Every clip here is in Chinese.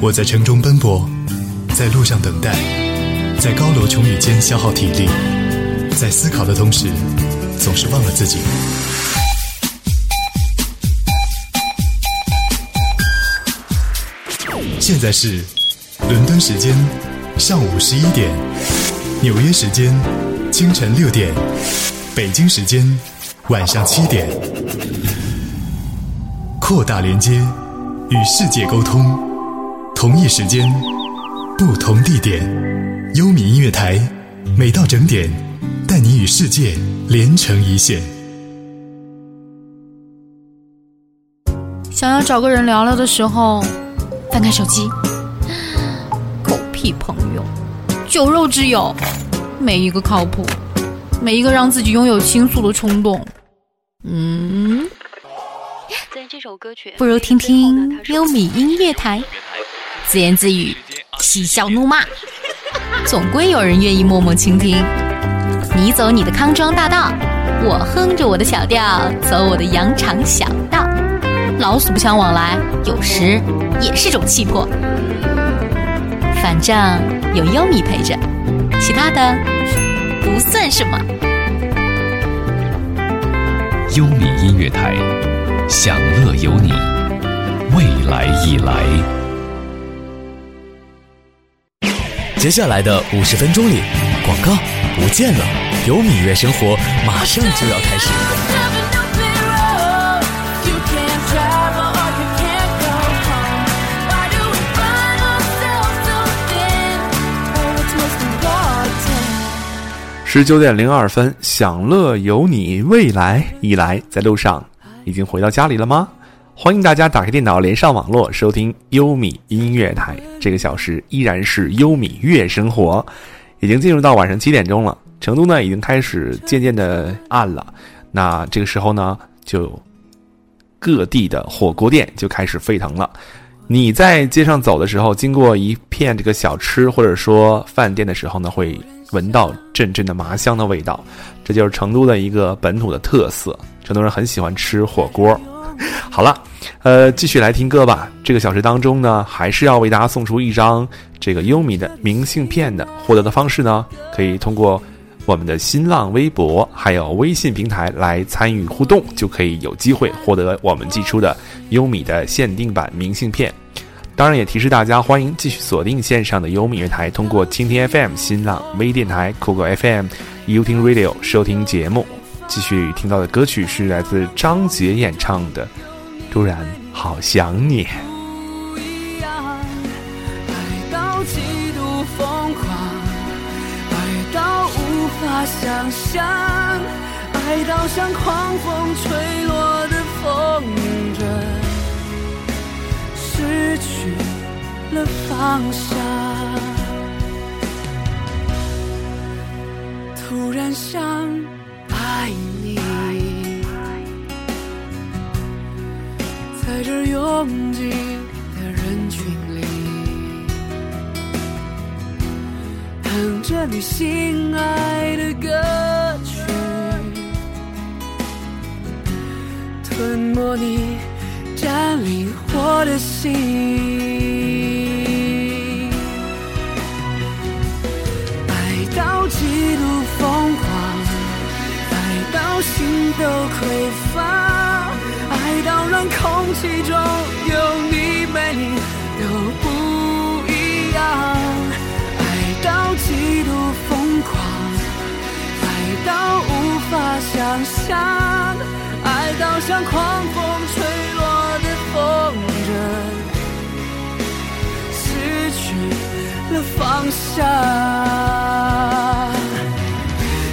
我在城中奔波，在路上等待，在高楼穹宇间消耗体力，在思考的同时，总是忘了自己。现在是伦敦时间上午十一点，纽约时间清晨六点，北京时间晚上七点。扩大连接，与世界沟通，同一时间，不同地点，优米音乐台，每到整点，带你与世界连成一线。想要找个人聊聊的时候，翻开手机，狗屁朋友，酒肉之友，没一个靠谱，没一个让自己拥有倾诉的冲动。嗯。这首歌曲，不如听听优米音乐台，自言自语，嬉笑怒骂，总归有人愿意默默倾听。你走你的康庄大道，我哼着我的小调，走我的羊肠小道。老死不相往来，有时也是种气魄。反正有优米陪着，其他的不算什么。优米音乐台。享乐有你，未来已来。接下来的五十分钟里，广告不见了，有米月生活马上就要开始。十九点零二分，享乐有你，未来已来，在路上。已经回到家里了吗？欢迎大家打开电脑，连上网络，收听优米音乐台。这个小时依然是优米乐生活。已经进入到晚上七点钟了，成都呢已经开始渐渐的暗了。那这个时候呢，就各地的火锅店就开始沸腾了。你在街上走的时候，经过一片这个小吃或者说饭店的时候呢，会闻到阵阵的麻香的味道。这就是成都的一个本土的特色。成都人很喜欢吃火锅。好了，呃，继续来听歌吧。这个小时当中呢，还是要为大家送出一张这个优米的明信片的。获得的方式呢，可以通过我们的新浪微博还有微信平台来参与互动，就可以有机会获得我们寄出的优米的限定版明信片。当然，也提示大家，欢迎继续锁定线上的优米乐台，通过蜻蜓 FM、新浪微电台、酷狗 FM、you 听 Radio 收听节目。继续听到的歌曲是来自张杰演唱的《突然好想你》。不一样，爱到极度疯狂，爱到无法想象，爱到像狂风吹落的风筝，失去了方向，突然想。爱你，在这拥挤的人群里，哼着你心爱的歌曲，吞没你，占领我的心。想象，爱到像狂风吹落的风筝，失去了方向。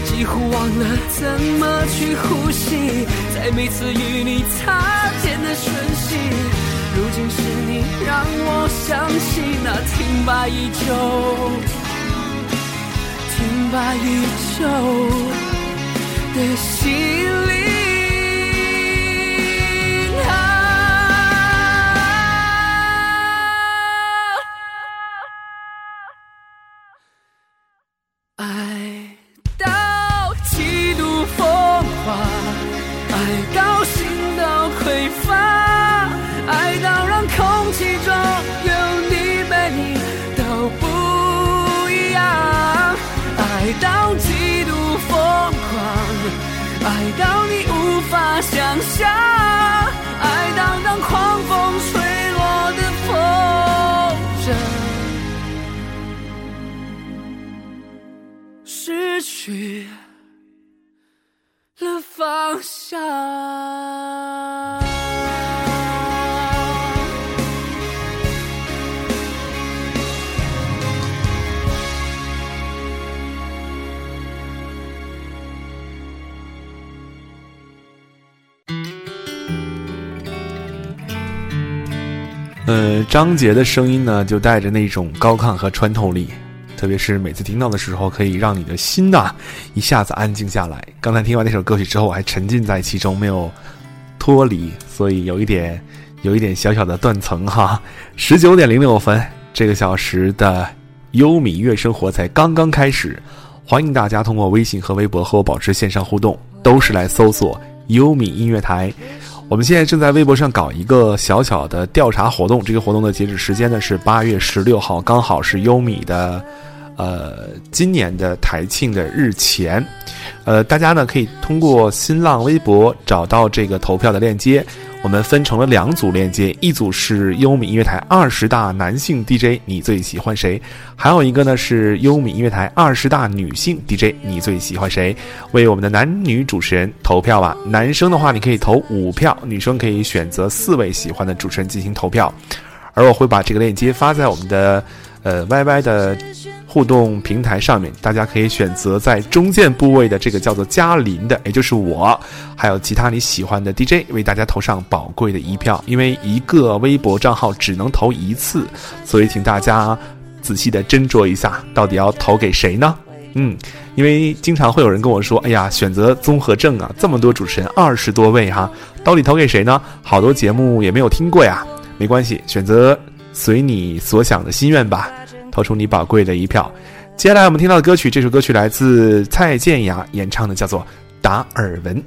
几乎忘了怎么去呼吸，在每次与你擦肩的瞬息，如今是你让我想起那停摆已久、停摆已久的心里。呃，张杰的声音呢，就带着那种高亢和穿透力，特别是每次听到的时候，可以让你的心呐一下子安静下来。刚才听完那首歌曲之后，我还沉浸在其中，没有脱离，所以有一点有一点小小的断层哈。十九点零六分，这个小时的优米乐生活才刚刚开始，欢迎大家通过微信和微博和我保持线上互动，都是来搜索优米音乐台。我们现在正在微博上搞一个小小的调查活动，这个活动的截止时间呢是八月十六号，刚好是优米的，呃，今年的台庆的日前。呃，大家呢可以通过新浪微博找到这个投票的链接。我们分成了两组链接，一组是优米音乐台二十大男性 DJ，你最喜欢谁？还有一个呢是优米音乐台二十大女性 DJ，你最喜欢谁？为我们的男女主持人投票吧。男生的话，你可以投五票；女生可以选择四位喜欢的主持人进行投票。而我会把这个链接发在我们的呃 YY 的。互动平台上面，大家可以选择在中间部位的这个叫做嘉林的，也就是我，还有其他你喜欢的 DJ，为大家投上宝贵的一票。因为一个微博账号只能投一次，所以请大家仔细的斟酌一下，到底要投给谁呢？嗯，因为经常会有人跟我说，哎呀，选择综合症啊，这么多主持人，二十多位哈，到底投给谁呢？好多节目也没有听过呀，没关系，选择随你所想的心愿吧。投出你宝贵的一票。接下来我们听到的歌曲，这首歌曲来自蔡健雅演唱的，叫做《达尔文》。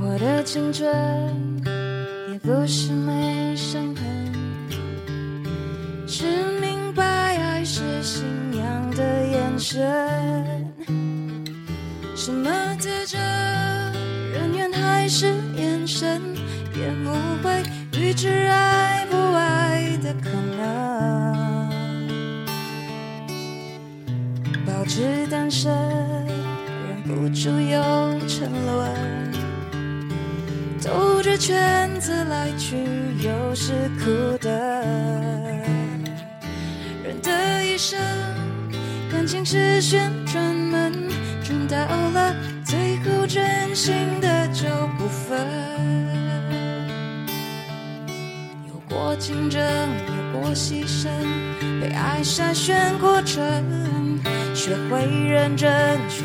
我的青春也不是没伤痕，是明白爱是信仰的眼神，忍不住又沉沦，兜着圈子来去，又是苦等。人的一生，感情是旋转门，转到了最后，真心的。就不分，有过竞争，有过牺牲，被爱筛选过程，学会认真，学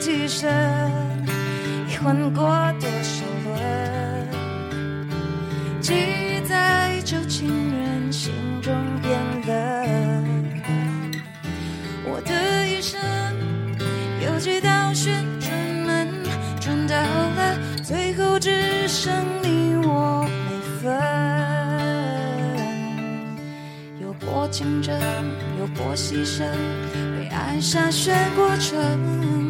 嗯，我的替身已换过多少轮？记忆在旧情人心中变冷，我的一生有几道旋转门，转到了最后只剩你我没分。有过竞争，有过牺牲，被爱筛选过程，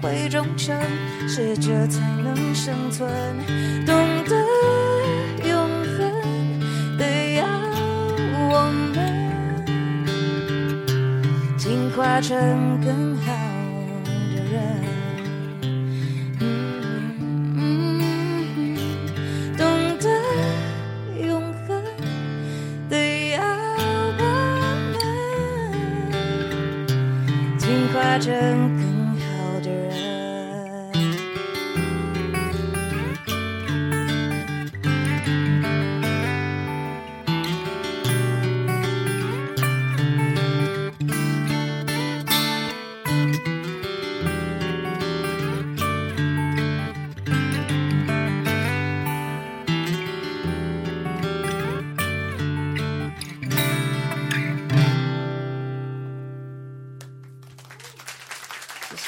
会忠诚，适者才能生存，懂得永恒的要我们进化成更好的人。懂得永恒的要我们进化成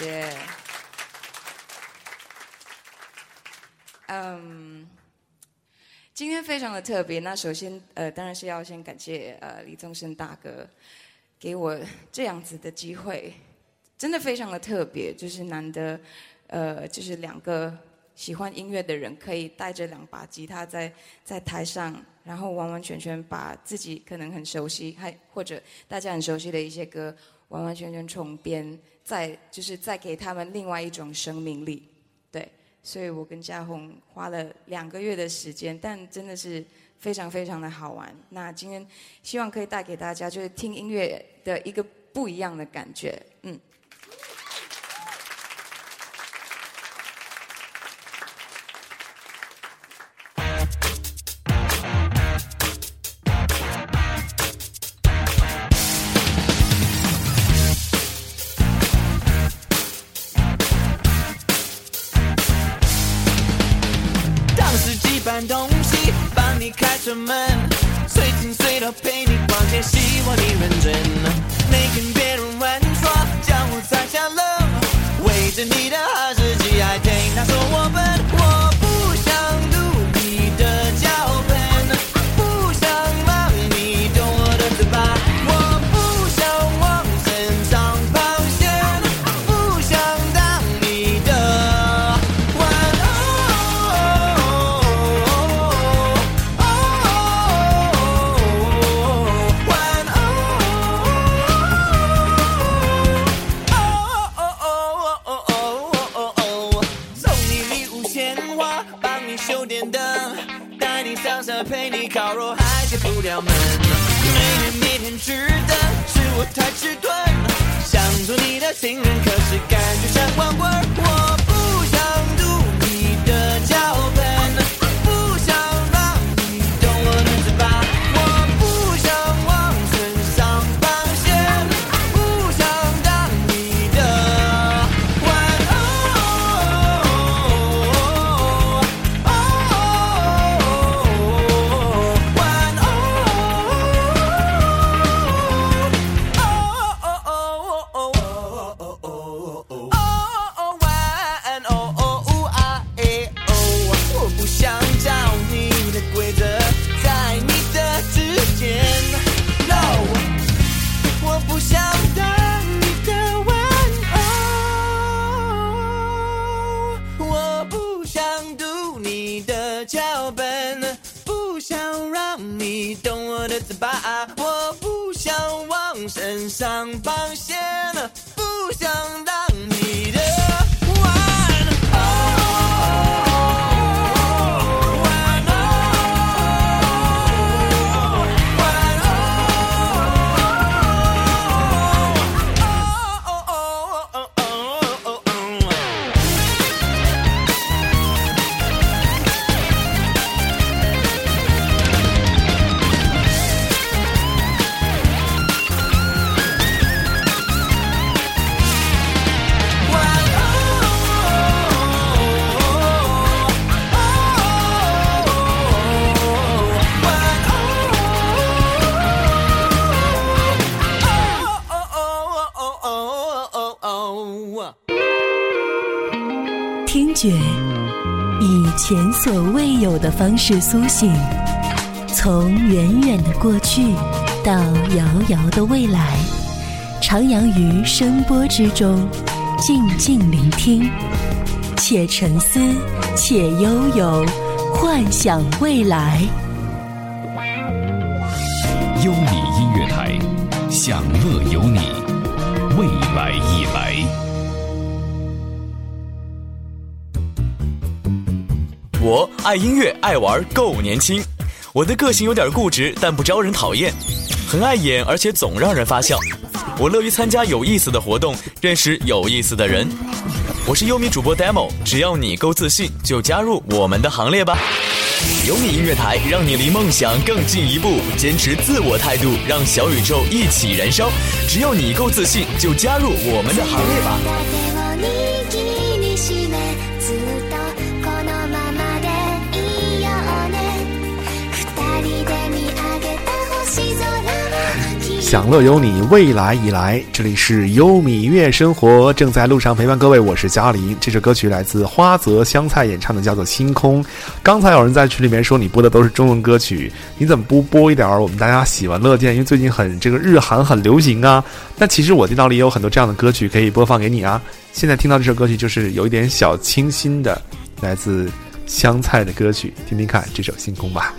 谢谢。嗯，今天非常的特别。那首先，呃，当然是要先感谢呃李宗盛大哥给我这样子的机会，真的非常的特别，就是难得，呃，就是两个喜欢音乐的人可以带着两把吉他在在台上，然后完完全全把自己可能很熟悉，还或者大家很熟悉的一些歌，完完全全重编，再就是再给他们另外一种生命力，对。所以我跟嘉宏花了两个月的时间，但真的是非常非常的好玩。那今天希望可以带给大家，就是听音乐的一个不一样的感觉，修电灯，带你上山陪你烤肉，还进不了门。每天每天吃的是我太迟钝，想做你的情人，可是感觉像光棍儿。我觉以前所未有的方式苏醒，从远远的过去到遥遥的未来，徜徉于声波之中，静静聆听，且沉思，且悠悠，幻想未来。优米音乐台，享乐有你，未来已来。我爱音乐，爱玩，够年轻。我的个性有点固执，但不招人讨厌，很爱演，而且总让人发笑。我乐于参加有意思的活动，认识有意思的人。我是优米主播 Demo，只要你够自信，就加入我们的行列吧。优米音乐台，让你离梦想更进一步，坚持自我态度，让小宇宙一起燃烧。只要你够自信，就加入我们的行列吧。享乐有你，未来已来。这里是优米乐生活，正在路上陪伴各位，我是嘉玲。这首歌曲来自花泽香菜演唱的，叫做《星空》。刚才有人在群里面说你播的都是中文歌曲，你怎么不播一点儿我们大家喜闻乐见？因为最近很这个日韩很流行啊。那其实我电脑里也有很多这样的歌曲可以播放给你啊。现在听到这首歌曲就是有一点小清新的，来自香菜的歌曲，听听看这首《星空》吧。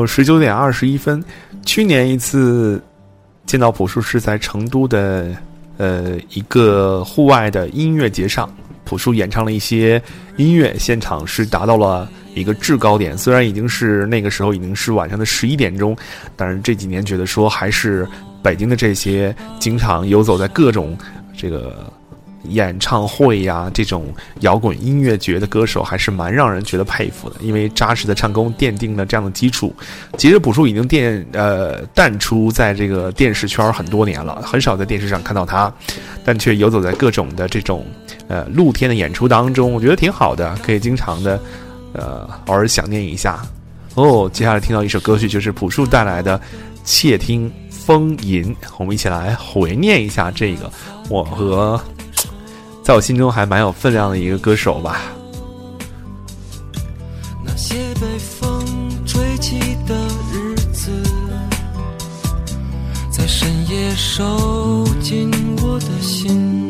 后十九点二十一分，去年一次见到朴树是在成都的呃一个户外的音乐节上，朴树演唱了一些音乐，现场是达到了一个制高点。虽然已经是那个时候已经是晚上的十一点钟，但是这几年觉得说还是北京的这些经常游走在各种这个。演唱会呀，这种摇滚音乐节的歌手还是蛮让人觉得佩服的，因为扎实的唱功奠定了这样的基础。其实朴树已经电呃淡出在这个电视圈很多年了，很少在电视上看到他，但却游走在各种的这种呃露天的演出当中，我觉得挺好的，可以经常的呃偶尔想念一下。哦，接下来听到一首歌曲就是朴树带来的《窃听风吟》，我们一起来回念一下这个我和。在我心中还蛮有分量的一个歌手吧。那些被风吹起的日子，在深夜收紧我的心。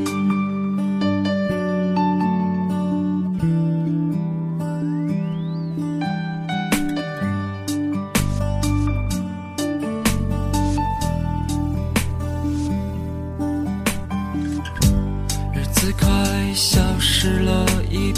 消失了一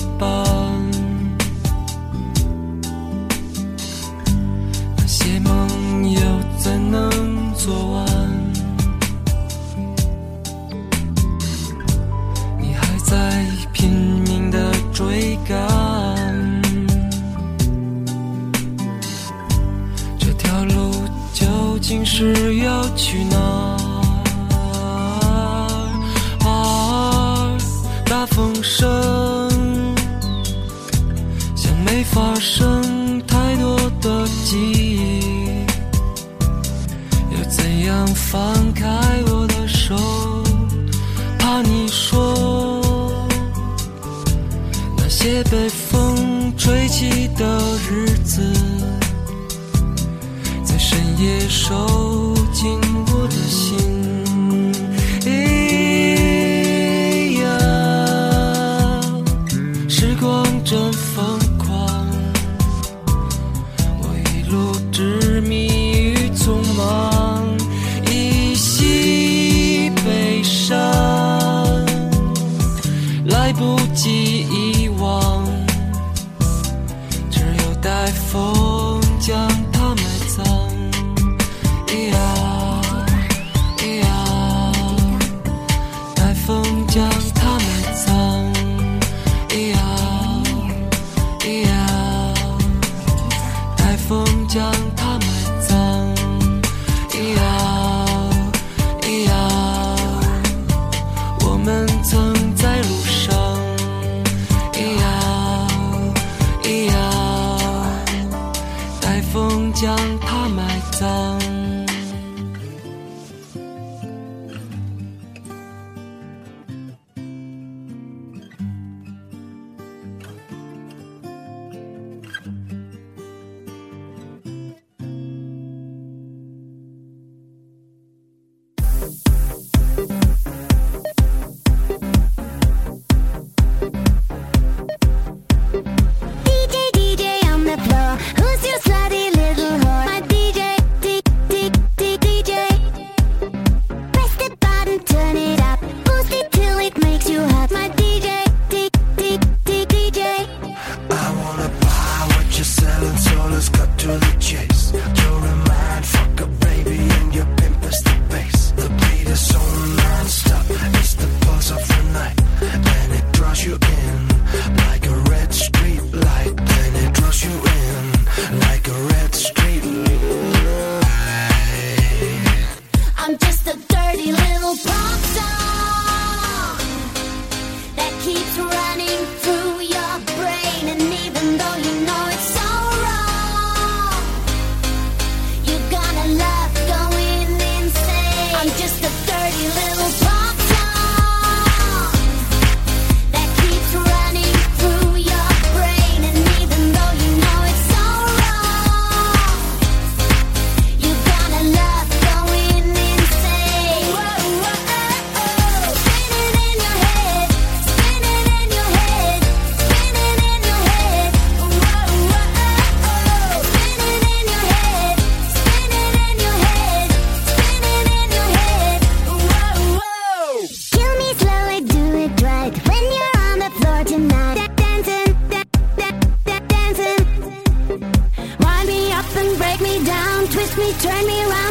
Turn me around.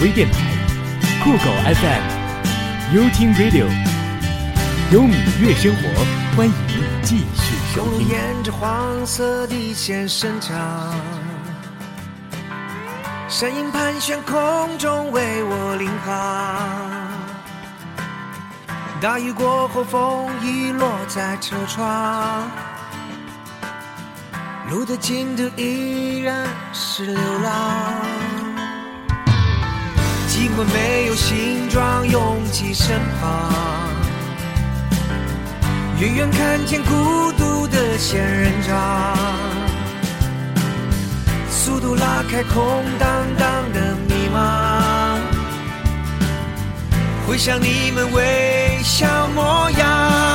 微电台、酷狗 FM、优听 Radio，有米乐生活，欢迎继续收听。着黄色线长，盘旋空中为我领航。大雨过后，风已落在车窗。路的尽头依然是流浪。因为没有形状拥挤身旁。远远看见孤独的仙人掌，速度拉开空荡荡的迷茫，回想你们微笑模样。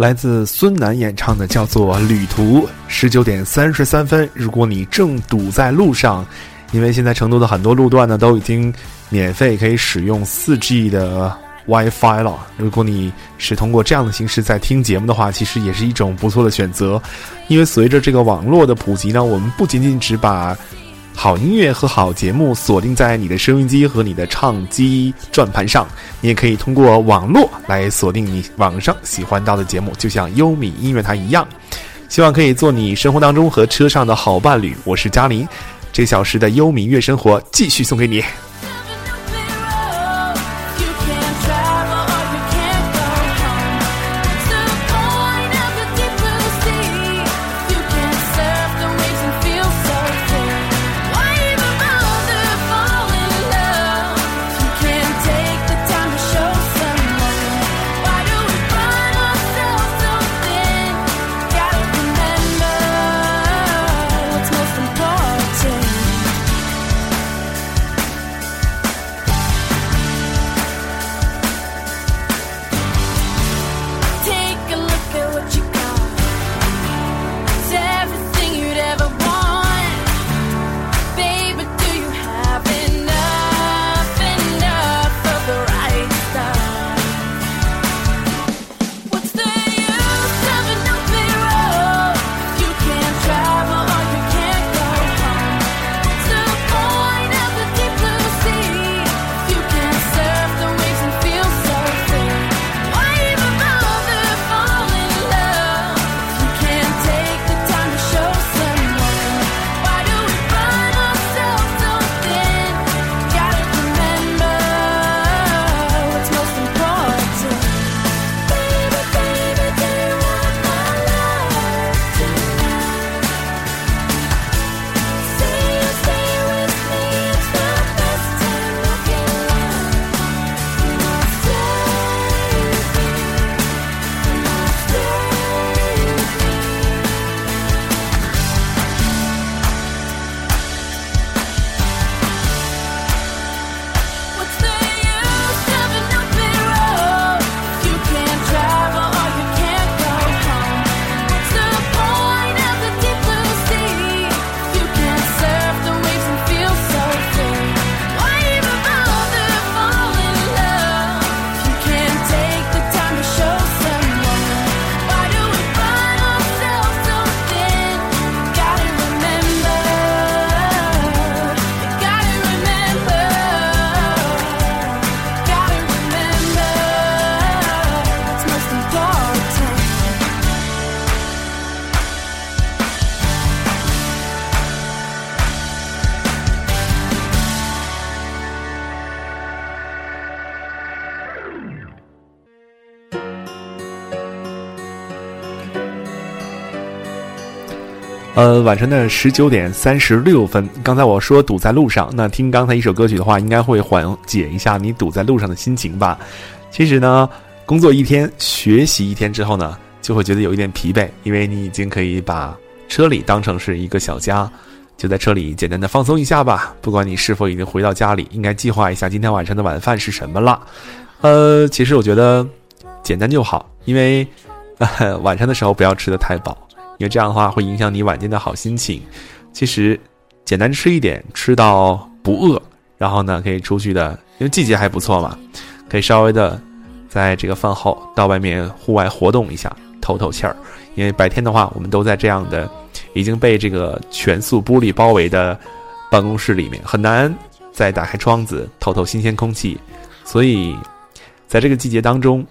来自孙楠演唱的叫做旅途十九点三十三分如果你正堵在路上因为现在成都的很多路段呢都已经免费可以使用四 g 的 wifi 了。如果你是通过这样的形式在听节目的话其实也是一种不错的选择。因为随着这个网络的普及呢我们不仅仅只把好音乐和好节目锁定在你的收音机和你的唱机转盘上你也可以通过网络来锁定你网上喜欢到的节目就像优米音乐台一样希望可以做你生活当中和车上的好伴侣。我是嘉林这小时的优米乐生活继续送给你。呃，晚上的十九点三十六分，刚才我说堵在路上，那听刚才一首歌曲的话，应该会缓解一下你堵在路上的心情吧？其实呢，工作一天、学习一天之后呢，就会觉得有一点疲惫，因为你已经可以把车里当成是一个小家，就在车里简单的放松一下吧。不管你是否已经回到家里，应该计划一下今天晚上的晚饭是什么了。呃，其实我觉得简单就好，因为 晚上的时候不要吃的太饱。因为这样的话会影响你晚间的好心情。其实简单吃一点，吃到不饿，然后呢可以出去的，因为季节还不错嘛，可以稍微的在这个饭后到外面户外活动一下，透透气儿。因为白天的话，我们都在这样的已经被这个全素玻璃包围的办公室里面，很难再打开窗子透透新鲜空气，所以。在这个季节当中，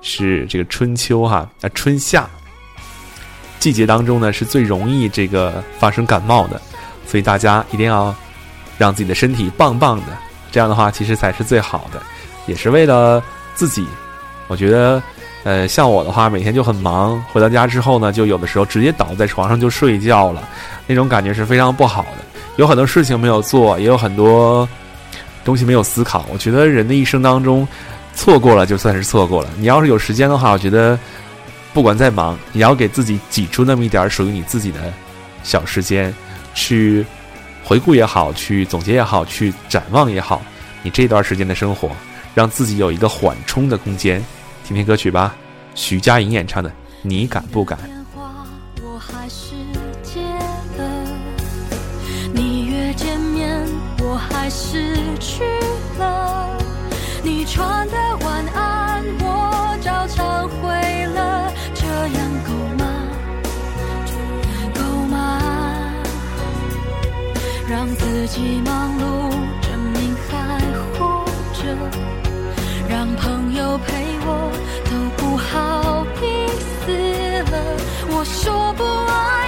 是这个春秋哈啊春夏季节当中呢，是最容易这个发生感冒的，所以大家一定要让自己的身体棒棒的，这样的话其实才是最好的，也是为了自己。我觉得，呃，像我的话，每天就很忙，回到家之后呢，就有的时候直接倒在床上就睡觉了，那种感觉是非常不好的。有很多事情没有做，也有很多东西没有思考。我觉得人的一生当中。错过了就算是错过了。你要是有时间的话，我觉得不管再忙，也要给自己挤出那么一点属于你自己的小时间，去回顾也好，去总结也好，去展望也好，你这段时间的生活，让自己有一个缓冲的空间。听听歌曲吧，徐佳莹演唱的《你敢不敢》。还是接了，你约见面，我还是去了。你穿的自己忙碌，证明还活着，让朋友陪我都不好意思了。我说不爱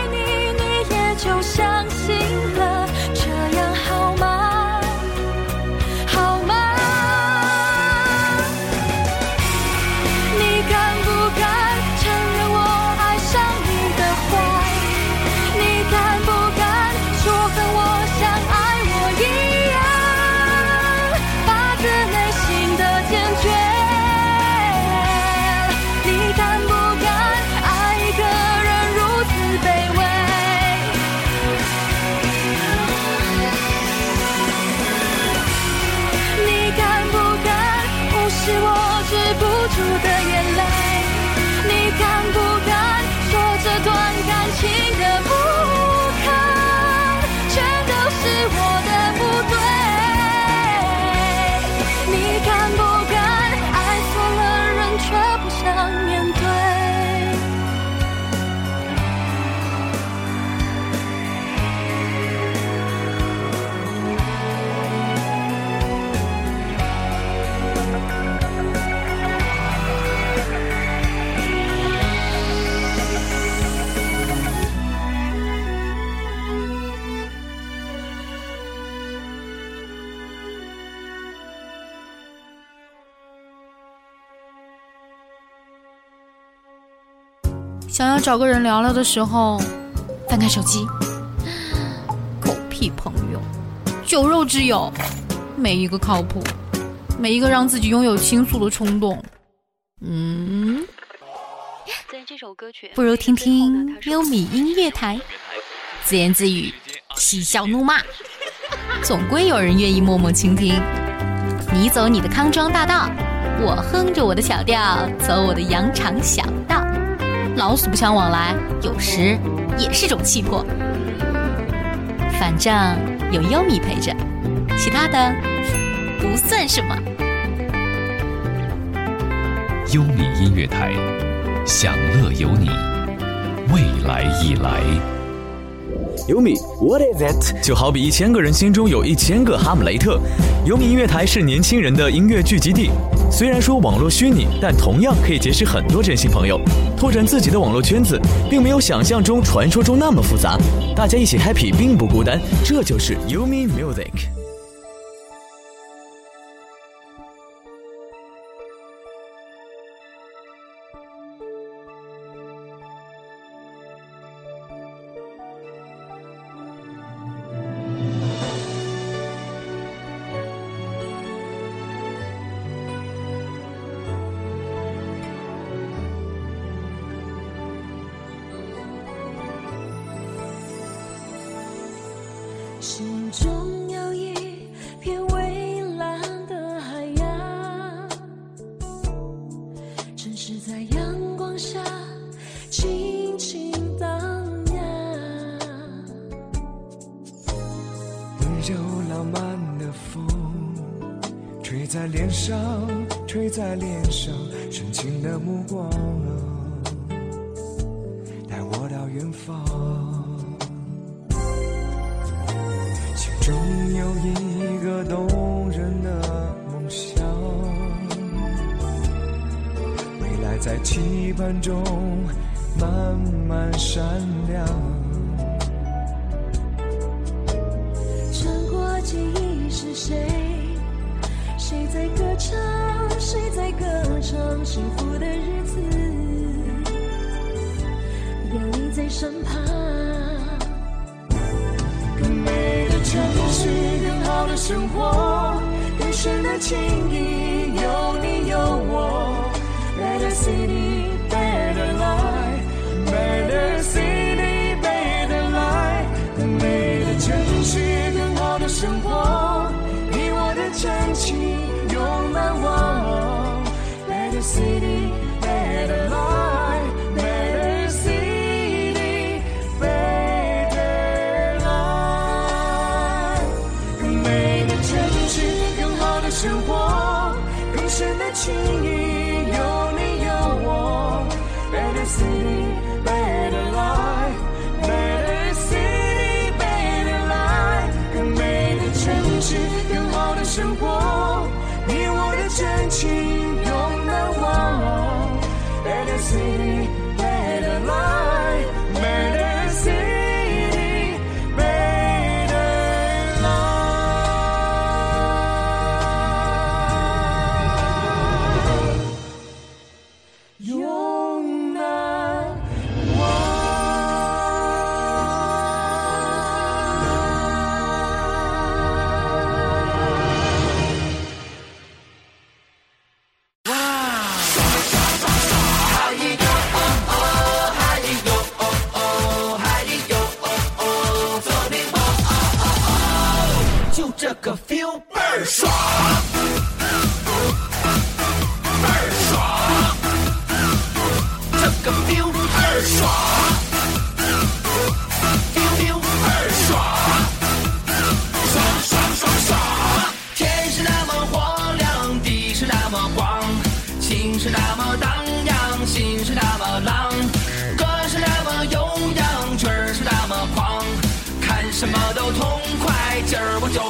想要找个人聊聊的时候，翻开手机，狗屁朋友，酒肉之友，没一个靠谱，没一个让自己拥有倾诉的冲动。嗯，在这首歌曲，不如听听优米音乐台，自言自语，嬉笑怒骂，总归有人愿意默默倾听。你走你的康庄大道，我哼着我的小调，走我的羊肠小道。老死不相往来，有时也是种气魄。反正有优米陪着，其他的不算什么。优米音乐台，享乐有你，未来已来。优米，What is it？就好比一千个人心中有一千个哈姆雷特。优米音乐台是年轻人的音乐聚集地。虽然说网络虚拟，但同样可以结识很多真心朋友，拓展自己的网络圈子，并没有想象中、传说中那么复杂。大家一起 happy 并不孤单，这就是优米 Music。心中有一片蔚蓝的海洋城市在阳光下轻轻荡漾温柔浪漫的风吹在脸上吹在脸上深情的目光 city.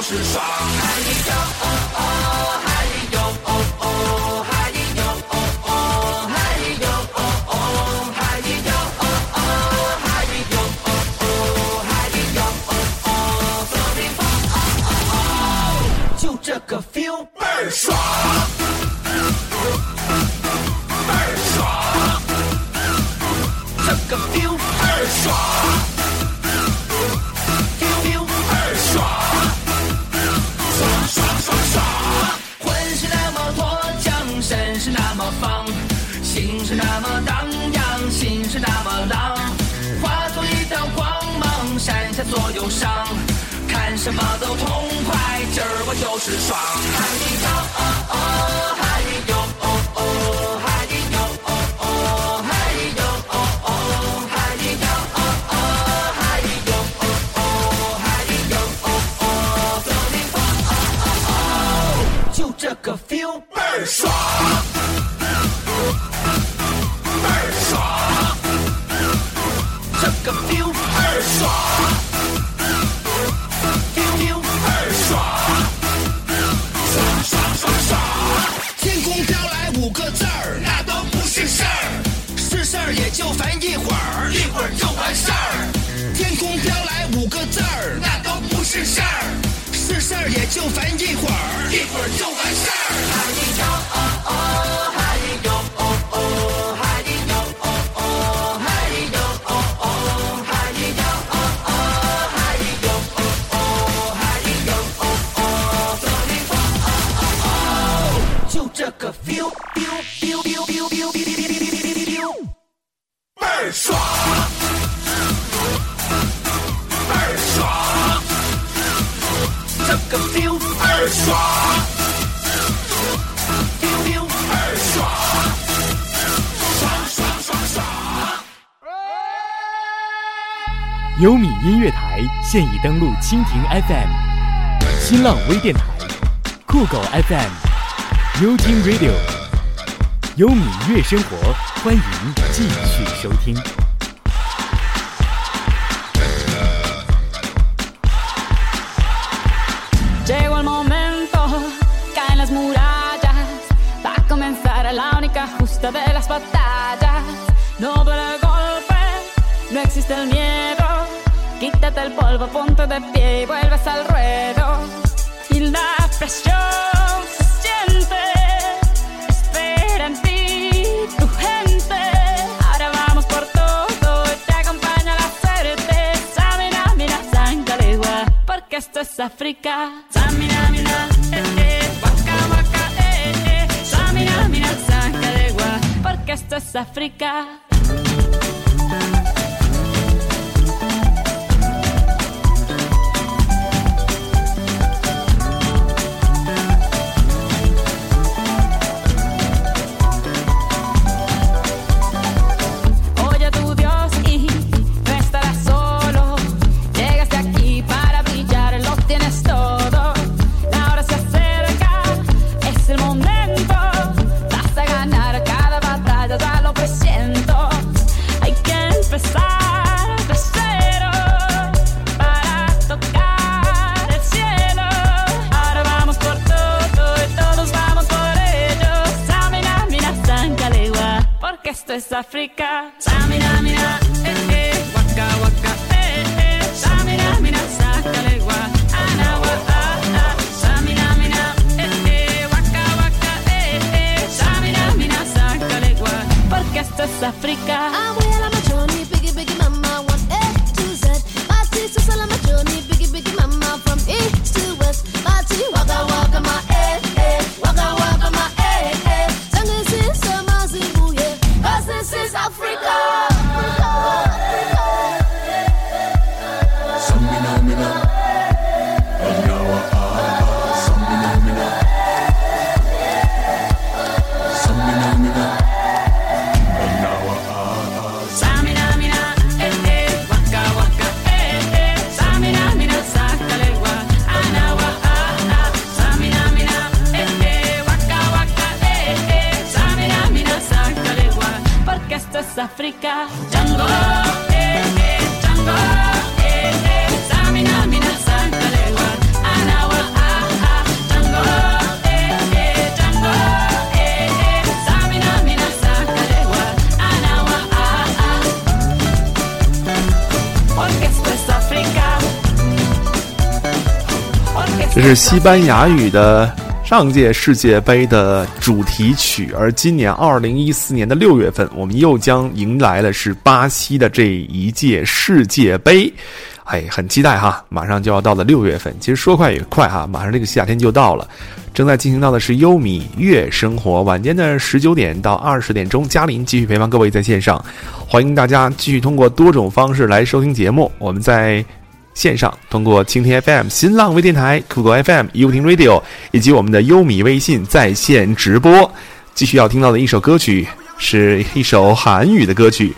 是傻。那么荡漾，心是那么浪，化作一道光芒，闪下所有伤，看什么都痛快，今儿我就是爽。是事儿是事儿也就烦一会儿。一会儿就完事儿。优米音乐台现已登录蜻蜓 FM、新浪微电台、酷狗 FM、优听 Radio。优米乐生活，欢迎继续收听。Quítate el polvo, ponte de pie y vuelves al ruedo. Y la presión se siente, espera en ti tu gente. Ahora vamos por todo y te acompaña la suerte. Samina, mira, sangalegua, porque esto es África. Samina, mira, eh, eh, waka, waka, eh, eh. Samina, mira, sangalegua, porque esto es África. Es África. Samina, mira, eh, eh, waka, waka, eh, eh. Samina, mira, sangalegua, anawa, ah, ah. Samina, mira, eh, eh, waka, waka, eh, eh. Samina, mira, sangalegua, porque esto es África. I'm way on my 西班牙语的上届世界杯的主题曲，而今年二零一四年的六月份，我们又将迎来了是巴西的这一届世界杯。哎，很期待哈，马上就要到了六月份。其实说快也快哈，马上这个夏天就到了。正在进行到的是优米乐生活，晚间的十九点到二十点钟，嘉林继续陪伴各位在线上，欢迎大家继续通过多种方式来收听节目。我们在线上通过蜻蜓 FM、新浪微电台、酷狗 FM、优听 Radio 以及我们的优米微信在线直播。继续要听到的一首歌曲是一首韩语的歌曲，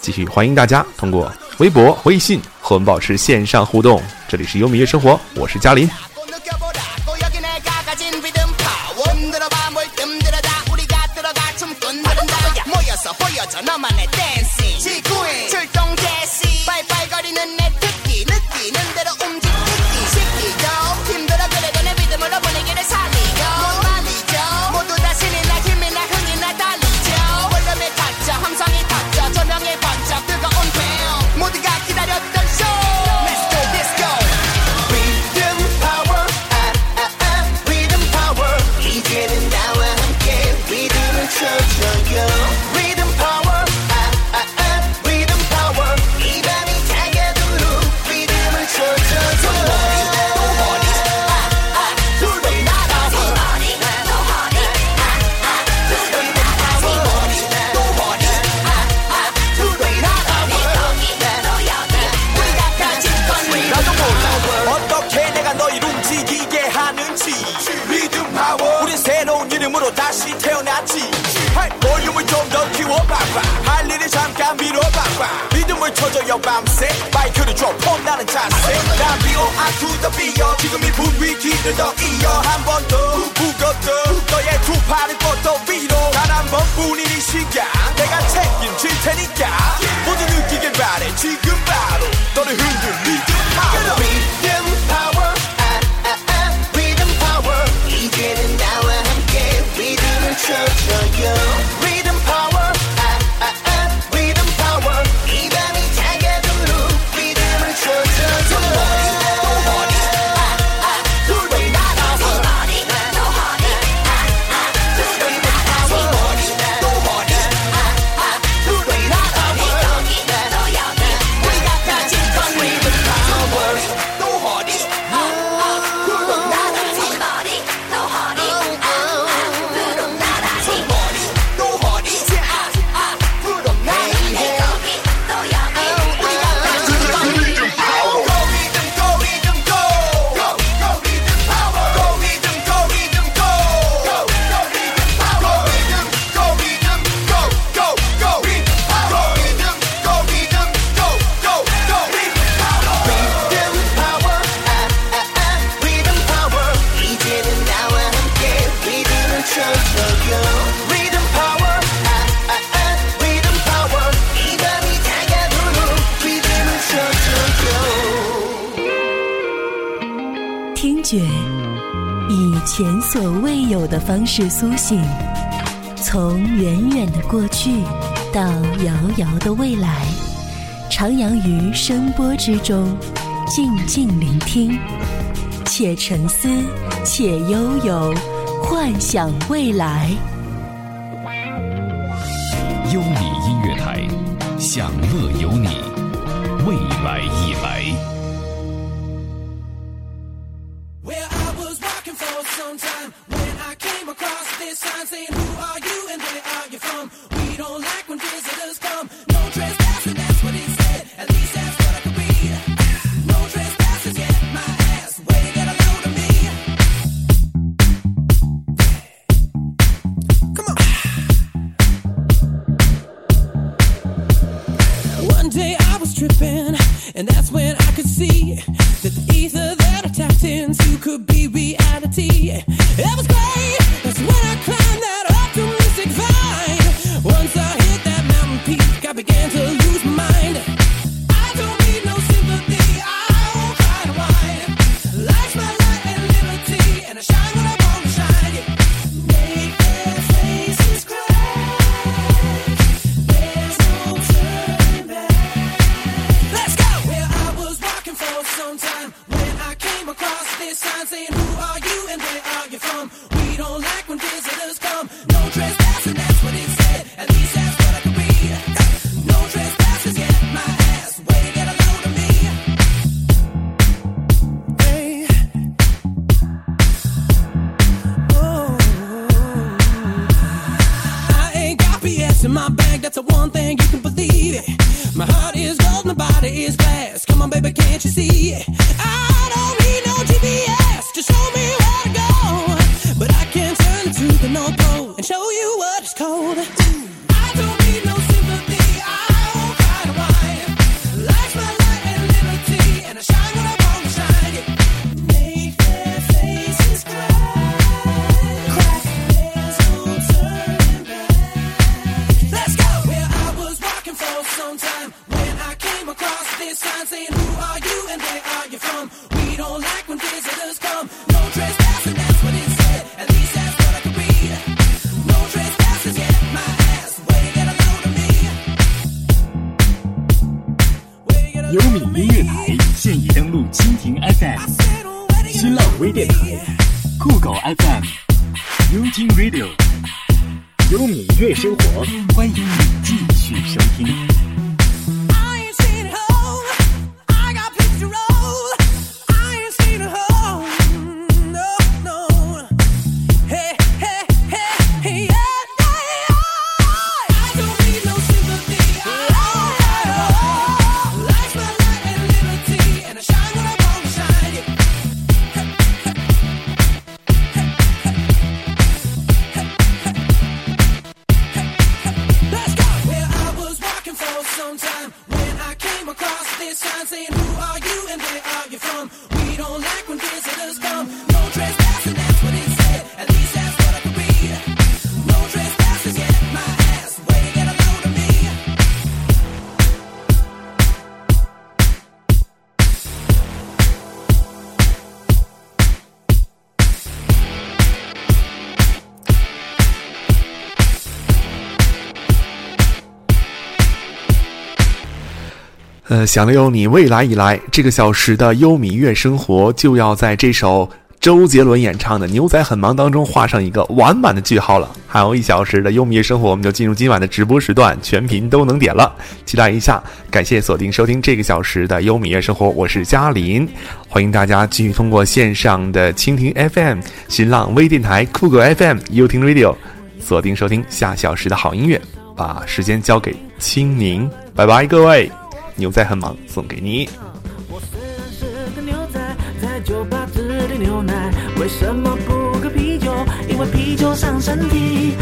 继续欢迎大家通过微博、微信和我们保持线上互动。这里是优米乐生活，我是嘉林。 뒤를 더 이어 한 번 더. 무겁도 너의 두 팔을 뻗어 위로. 단 한 번뿐인 이 시간. 내가 책임질 테니까. 모두 느끼길 바래. 지금 바로 너를 흔들 方式苏醒从远远的过去到遥遥的未来徜徉于声波之中静静聆听且沉思且悠游幻想未来。想了有你，未来以来这个小时的优米乐生活就要在这首周杰伦演唱的《牛仔很忙》当中画上一个完满的句号了。还有一小时的优米乐生活，我们就进入今晚的直播时段，全屏都能点了，期待一下。感谢锁定收听这个小时的优米乐生活，我是嘉林，欢迎大家继续通过线上的蜻蜓 FM、新浪微电台、酷狗 FM、优听 Radio 锁定收听下小时的好音乐，把时间交给青柠，拜拜，各位。牛仔很忙，送给你。我虽然是个牛仔，在酒吧只点牛奶，为什么不喝啤酒？因为啤酒伤身体。